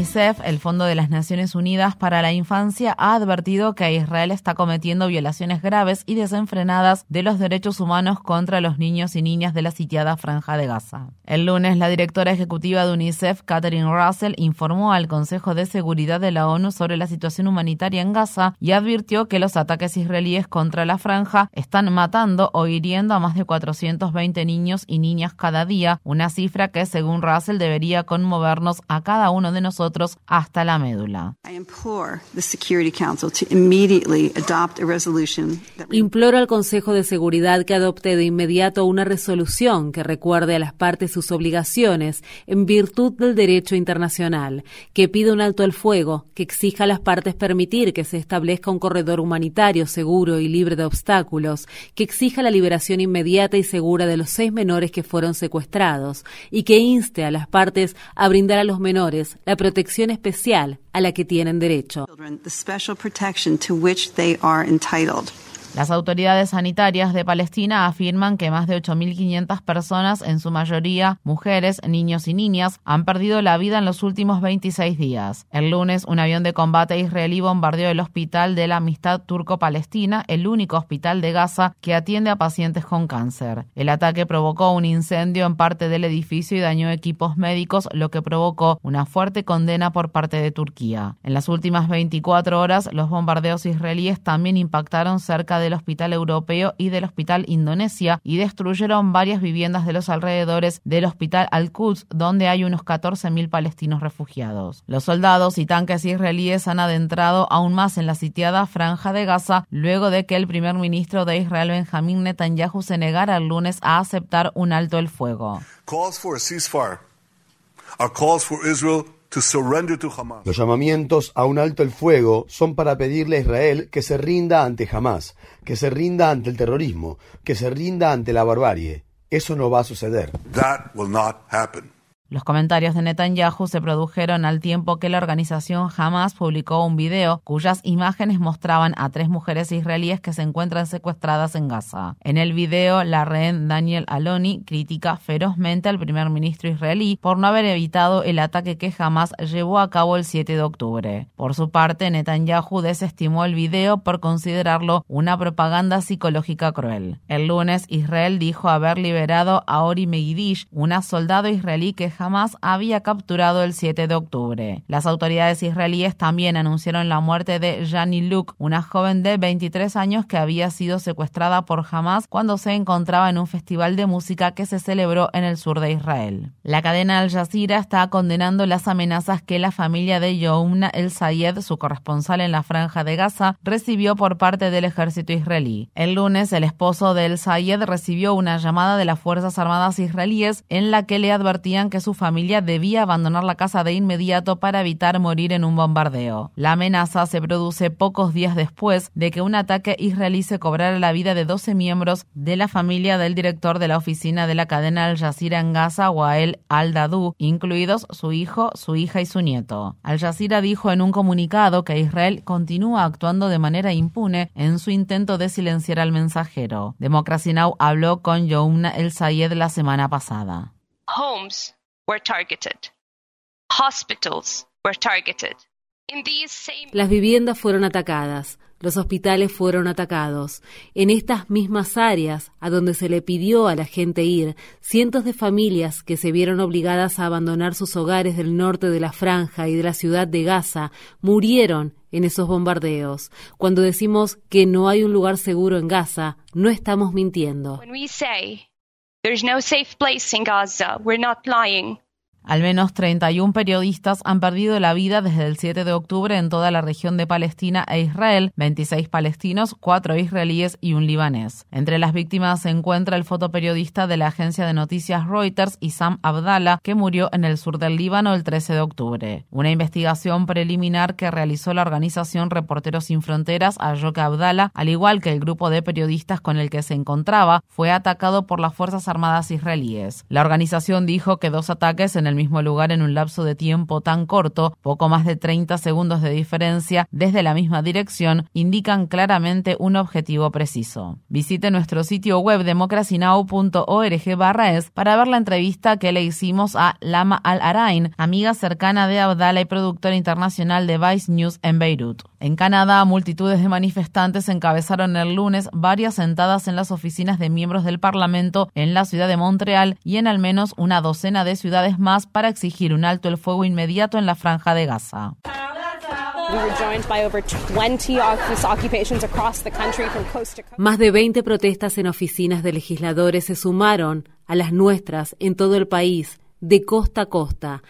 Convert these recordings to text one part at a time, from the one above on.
UNICEF, el Fondo de las Naciones Unidas para la Infancia, ha advertido que Israel está cometiendo violaciones graves y desenfrenadas de los derechos humanos contra los niños y niñas de la sitiada franja de Gaza. El lunes, la directora ejecutiva de UNICEF, Catherine Russell, informó al Consejo de Seguridad de la ONU sobre la situación humanitaria en Gaza y advirtió que los ataques israelíes contra la franja están matando o hiriendo a más de 420 niños y niñas cada día, una cifra que, según Russell, debería conmovernos a cada uno de nosotros hasta la médula. Imploro al Consejo de Seguridad que adopte de inmediato una resolución que recuerde a las partes sus obligaciones en virtud del derecho internacional, que pida un alto al fuego, que exija a las partes permitir que se establezca un corredor humanitario seguro y libre de obstáculos, que exija la liberación inmediata y segura de los seis menores que fueron secuestrados y que inste a las partes a brindar a los menores la protección especial a la que tienen derecho. Las autoridades sanitarias de Palestina afirman que más de 8.500 personas, en su mayoría mujeres, niños y niñas, han perdido la vida en los últimos 26 días. El lunes, un avión de combate israelí bombardeó el hospital de la Amistad Turco-Palestina, el único hospital de Gaza que atiende a pacientes con cáncer. El ataque provocó un incendio en parte del edificio y dañó equipos médicos, lo que provocó una fuerte condena por parte de Turquía. En las últimas 24 horas, los bombardeos israelíes también impactaron cerca de del Hospital Europeo y del Hospital Indonesia y destruyeron varias viviendas de los alrededores del Hospital Al-Quds, donde hay unos 14.000 palestinos refugiados. Los soldados y tanques israelíes han adentrado aún más en la sitiada franja de Gaza luego de que el primer ministro de Israel, Benjamín Netanyahu, se negara el lunes a aceptar un alto el fuego. Los llamamientos a un alto el fuego son para pedirle a Israel que se rinda ante Hamas, que se rinda ante el terrorismo, que se rinda ante la barbarie. Eso no va a suceder. Los comentarios de Netanyahu se produjeron al tiempo que la organización Hamas publicó un video cuyas imágenes mostraban a tres mujeres israelíes que se encuentran secuestradas en Gaza. En el video, la rehén Daniel Aloni critica ferozmente al primer ministro israelí por no haber evitado el ataque que Hamas llevó a cabo el 7 de octubre. Por su parte, Netanyahu desestimó el video por considerarlo una propaganda psicológica cruel. El lunes, Israel dijo haber liberado a Ori Megidish, una soldado israelí que jamás había capturado el 7 de octubre. Las autoridades israelíes también anunciaron la muerte de Jani Luke, una joven de 23 años que había sido secuestrada por Hamas cuando se encontraba en un festival de música que se celebró en el sur de Israel. La cadena Al Jazeera está condenando las amenazas que la familia de Youmna El Sayed, su corresponsal en la franja de Gaza, recibió por parte del ejército israelí. El lunes, el esposo de El Sayed recibió una llamada de las Fuerzas Armadas israelíes en la que le advertían que su su familia debía abandonar la casa de inmediato para evitar morir en un bombardeo. La amenaza se produce pocos días después de que un ataque israelí se cobrara la vida de 12 miembros de la familia del director de la oficina de la cadena Al Jazeera en Gaza, Wael al-Dadu, incluidos su hijo, su hija y su nieto. Al Jazeera dijo en un comunicado que Israel continúa actuando de manera impune en su intento de silenciar al mensajero. Democracy Now! habló con Youmna El Sayed la semana pasada. Homes las viviendas fueron atacadas, los hospitales fueron atacados. En estas mismas áreas a donde se le pidió a la gente ir, cientos de familias que se vieron obligadas a abandonar sus hogares del norte de la franja y de la ciudad de Gaza murieron en esos bombardeos. Cuando decimos que no hay un lugar seguro en Gaza, no estamos mintiendo. There's no safe place in Gaza. We're not lying. Al menos 31 periodistas han perdido la vida desde el 7 de octubre en toda la región de Palestina e Israel, 26 palestinos, 4 israelíes y un libanés. Entre las víctimas se encuentra el fotoperiodista de la agencia de noticias Reuters, Isam Abdallah, que murió en el sur del Líbano el 13 de octubre. Una investigación preliminar que realizó la organización Reporteros Sin Fronteras halló que Abdallah, al igual que el grupo de periodistas con el que se encontraba, fue atacado por las Fuerzas Armadas israelíes. La organización dijo que dos ataques en el mismo lugar en un lapso de tiempo tan corto, poco más de 30 segundos de diferencia desde la misma dirección, indican claramente un objetivo preciso. Visite nuestro sitio web democracynow.org barra es para ver la entrevista que le hicimos a Lama Al-Arain, amiga cercana de Abdallah y productora internacional de Vice News en Beirut. En Canadá, multitudes de manifestantes encabezaron el lunes varias sentadas en las oficinas de miembros del Parlamento en la ciudad de Montreal y en al menos una docena de ciudades más para exigir un alto el fuego inmediato en la franja de Gaza. Más de 20 protestas en oficinas de legisladores se sumaron a las nuestras en todo el país, de costa a costa.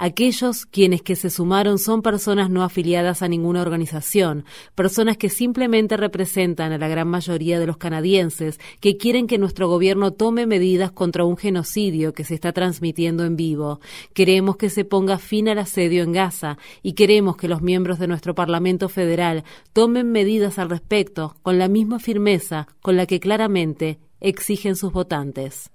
Aquellos quienes que se sumaron son personas no afiliadas a ninguna organización, personas que simplemente representan a la gran mayoría de los canadienses que quieren que nuestro gobierno tome medidas contra un genocidio que se está transmitiendo en vivo. Queremos que se ponga fin al asedio en Gaza y queremos que los miembros de nuestro Parlamento Federal tomen medidas al respecto con la misma firmeza con la que claramente exigen sus votantes.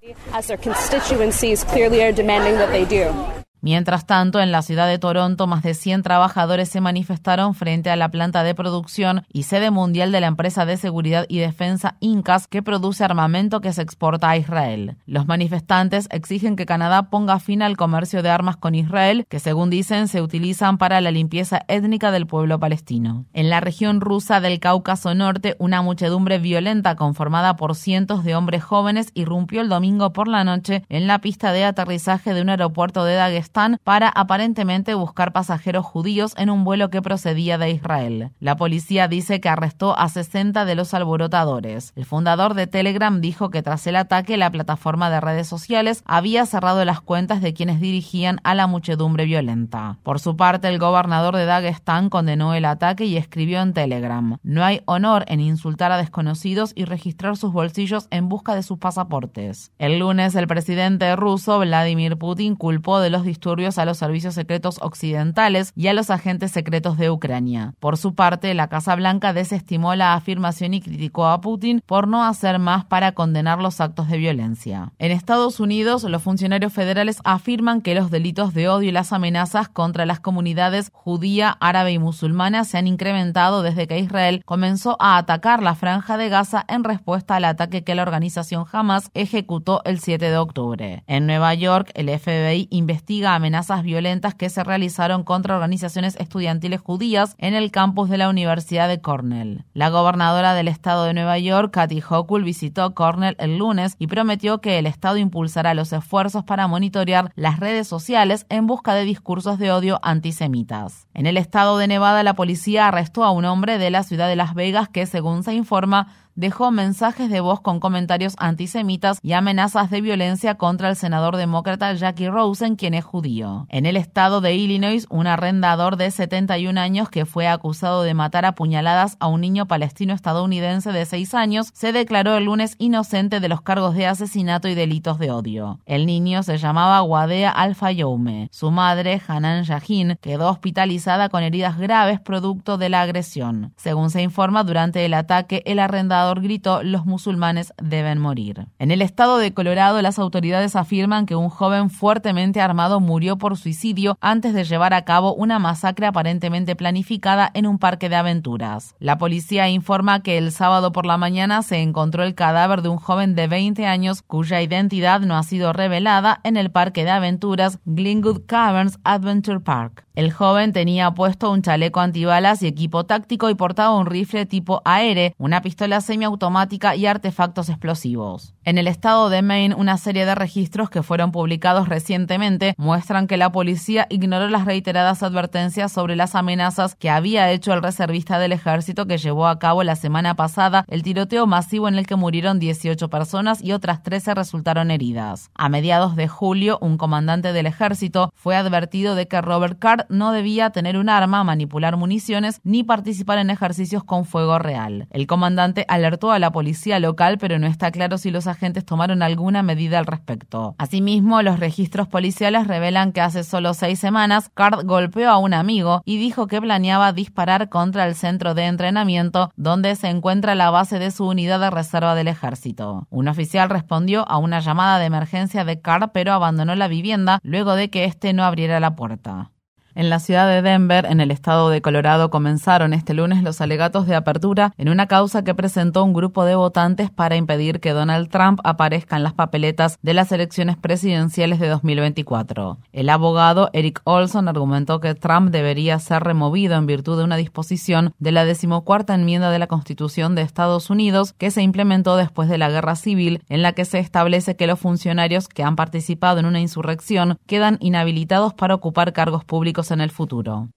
Mientras tanto, en la ciudad de Toronto, más de 100 trabajadores se manifestaron frente a la planta de producción y sede mundial de la empresa de seguridad y defensa Incas que produce armamento que se exporta a Israel. Los manifestantes exigen que Canadá ponga fin al comercio de armas con Israel, que según dicen se utilizan para la limpieza étnica del pueblo palestino. En la región rusa del Cáucaso Norte, una muchedumbre violenta conformada por cientos de hombres jóvenes irrumpió el domingo por la noche en la pista de aterrizaje de un aeropuerto de Para aparentemente buscar pasajeros judíos en un vuelo que procedía de Israel. La policía dice que arrestó a 60 de los alborotadores. El fundador de Telegram dijo que tras el ataque la plataforma de redes sociales había cerrado las cuentas de quienes dirigían a la muchedumbre violenta. Por su parte, el gobernador de Dagestán condenó el ataque y escribió en Telegram, no hay honor en insultar a desconocidos y registrar sus bolsillos en busca de sus pasaportes. El lunes, el presidente ruso Vladimir Putin culpó de los disturbios a los servicios secretos occidentales y a los agentes secretos de Ucrania. Por su parte, la Casa Blanca desestimó la afirmación y criticó a Putin por no hacer más para condenar los actos de violencia. En Estados Unidos, los funcionarios federales afirman que los delitos de odio y las amenazas contra las comunidades judía, árabe y musulmana se han incrementado desde que Israel comenzó a atacar la franja de Gaza en respuesta al ataque que la organización Hamas ejecutó el 7 de octubre. En Nueva York, el FBI investiga amenazas violentas que se realizaron contra organizaciones estudiantiles judías en el campus de la Universidad de Cornell. La gobernadora del estado de Nueva York, Kathy Hochul, visitó Cornell el lunes y prometió que el estado impulsará los esfuerzos para monitorear las redes sociales en busca de discursos de odio antisemitas. En el estado de Nevada, la policía arrestó a un hombre de la ciudad de Las Vegas que, según se informa, dejó mensajes de voz con comentarios antisemitas y amenazas de violencia contra el senador demócrata Jackie Rosen, quien es judío. En el estado de Illinois, un arrendador de 71 años que fue acusado de matar a puñaladas a un niño palestino estadounidense de 6 años se declaró el lunes inocente de los cargos de asesinato y delitos de odio. El niño se llamaba Wadea Al-Fayoume. Su madre, Hanan Yahin, quedó hospitalizada con heridas graves producto de la agresión. Según se informa, durante el ataque, el arrendador gritó los musulmanes deben morir. En el estado de Colorado, las autoridades afirman que un joven fuertemente armado murió por suicidio antes de llevar a cabo una masacre aparentemente planificada en un parque de aventuras. La policía informa que el sábado por la mañana se encontró el cadáver de un joven de 20 años cuya identidad no ha sido revelada en el parque de aventuras Glenwood Caverns Adventure Park. El joven tenía puesto un chaleco antibalas y equipo táctico y portaba un rifle tipo AR, una pistola semiautomática y artefactos explosivos. En el estado de Maine, una serie de registros que fueron publicados recientemente muestran que la policía ignoró las reiteradas advertencias sobre las amenazas que había hecho el reservista del ejército que llevó a cabo la semana pasada el tiroteo masivo en el que murieron 18 personas y otras 13 resultaron heridas. A mediados de julio, un comandante del ejército fue advertido de que Robert Card no debía tener un arma, manipular municiones ni participar en ejercicios con fuego real. El comandante alertó a la policía local, pero no está claro si los agentes tomaron alguna medida al respecto. Asimismo, los registros policiales revelan que hace solo seis semanas, Card golpeó a un amigo y dijo que planeaba disparar contra el centro de entrenamiento donde se encuentra la base de su unidad de reserva del ejército. Un oficial respondió a una llamada de emergencia de Card, pero abandonó la vivienda luego de que éste no abriera la puerta. En la ciudad de Denver, en el estado de Colorado, comenzaron este lunes los alegatos de apertura en una causa que presentó un grupo de votantes para impedir que Donald Trump aparezca en las papeletas de las elecciones presidenciales de 2024. El abogado Eric Olson argumentó que Trump debería ser removido en virtud de una disposición de la decimocuarta enmienda de la Constitución de Estados Unidos que se implementó después de la Guerra Civil, en la que se establece que los funcionarios que han participado en una insurrección quedan inhabilitados para ocupar cargos públicos en el futuro.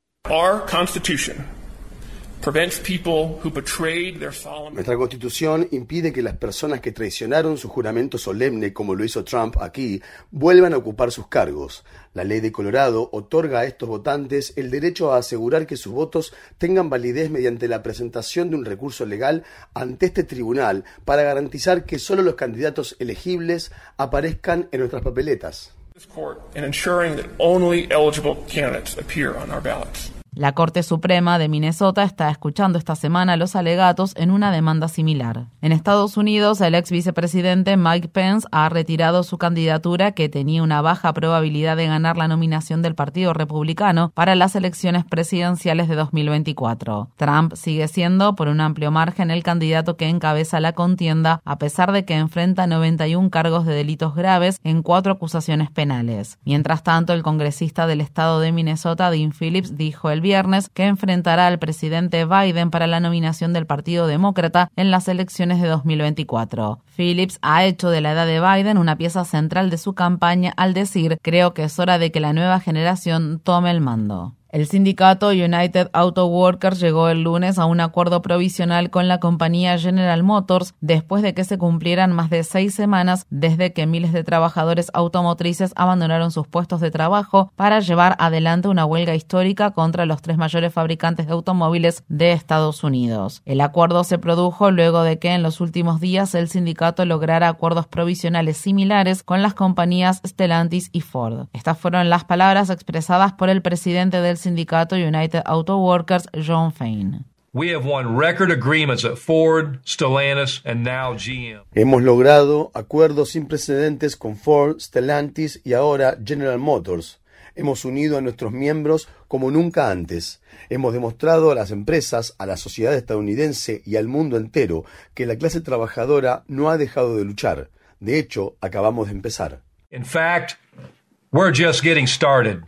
Nuestra constitución impide que las personas que traicionaron su juramento solemne, como lo hizo Trump aquí, vuelvan a ocupar sus cargos. La ley de Colorado otorga a estos votantes el derecho a asegurar que sus votos tengan validez mediante la presentación de un recurso legal ante este tribunal para garantizar que solo los candidatos elegibles aparezcan en nuestras papeletas. This court in ensuring that only eligible candidates appear on our ballots. La Corte Suprema de Minnesota está escuchando esta semana los alegatos en una demanda similar. En Estados Unidos, el ex vicepresidente Mike Pence ha retirado su candidatura que tenía una baja probabilidad de ganar la nominación del Partido Republicano para las elecciones presidenciales de 2024. Trump sigue siendo, por un amplio margen, el candidato que encabeza la contienda, a pesar de que enfrenta 91 cargos de delitos graves en cuatro acusaciones penales. Mientras tanto, el congresista del estado de Minnesota, Dean Phillips, dijo el viernes que enfrentará al presidente Biden para la nominación del Partido Demócrata en las elecciones de 2024. Phillips ha hecho de la edad de Biden una pieza central de su campaña al decir creo que es hora de que la nueva generación tome el mando. El sindicato United Auto Workers llegó el lunes a un acuerdo provisional con la compañía General Motors después de que se cumplieran más de seis semanas desde que miles de trabajadores automotrices abandonaron sus puestos de trabajo para llevar adelante una huelga histórica contra los tres mayores fabricantes de automóviles de Estados Unidos. El acuerdo se produjo luego de que en los últimos días el sindicato lograra acuerdos provisionales similares con las compañías Stellantis y Ford. Estas fueron las palabras expresadas por el presidente del sindicato United Auto Workers, John Fain. Hemos logrado acuerdos sin precedentes con Ford, Stellantis y ahora General Motors. Hemos unido a nuestros miembros como nunca antes. Hemos demostrado a las empresas, a la sociedad estadounidense y al mundo entero que la clase trabajadora no ha dejado de luchar. De hecho, acabamos de empezar.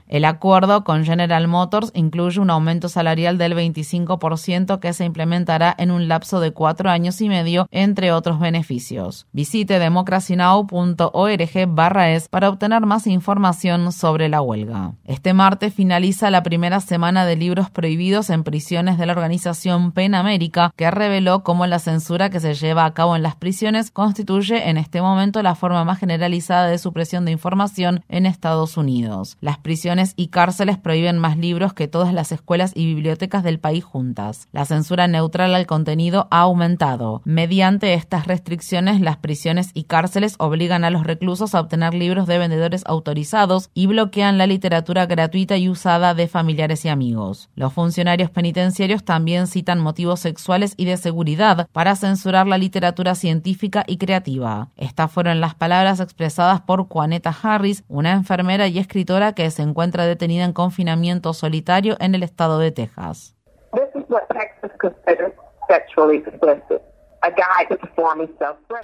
El acuerdo con General Motors incluye un aumento salarial del 25% que se implementará en un lapso de cuatro años y medio, entre otros beneficios. Visite democracynow.org barra es para obtener más información sobre la huelga. Este martes finaliza la primera semana de libros prohibidos en prisiones de la organización PEN América, que reveló cómo la censura que se lleva a cabo en las prisiones constituye en este momento la forma más generalizada de supresión de información en Estados Unidos. Las prisiones y cárceles prohíben más libros que todas las escuelas y bibliotecas del país juntas. La censura neutral al contenido ha aumentado. Mediante estas restricciones, las prisiones y cárceles obligan a los reclusos a obtener libros de vendedores autorizados y bloquean la literatura gratuita y usada de familiares y amigos. Los funcionarios penitenciarios también citan motivos sexuales y de seguridad para censurar la literatura científica y creativa. Estas fueron las palabras expresadas por Juaneta Harris, una enfermera enfermera y escritora que se encuentra detenida en confinamiento solitario en el estado de Texas.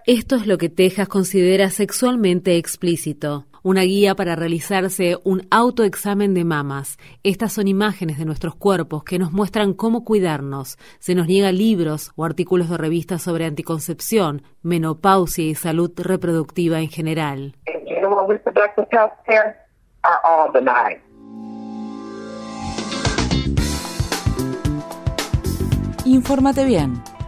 Esto es lo que Texas considera sexualmente explícito. Una guía para realizarse un autoexamen de mamas. Estas son imágenes de nuestros cuerpos que nos muestran cómo cuidarnos. Se nos niega libros o artículos de revistas sobre anticoncepción, menopausia y salud reproductiva en general. Infórmate bien.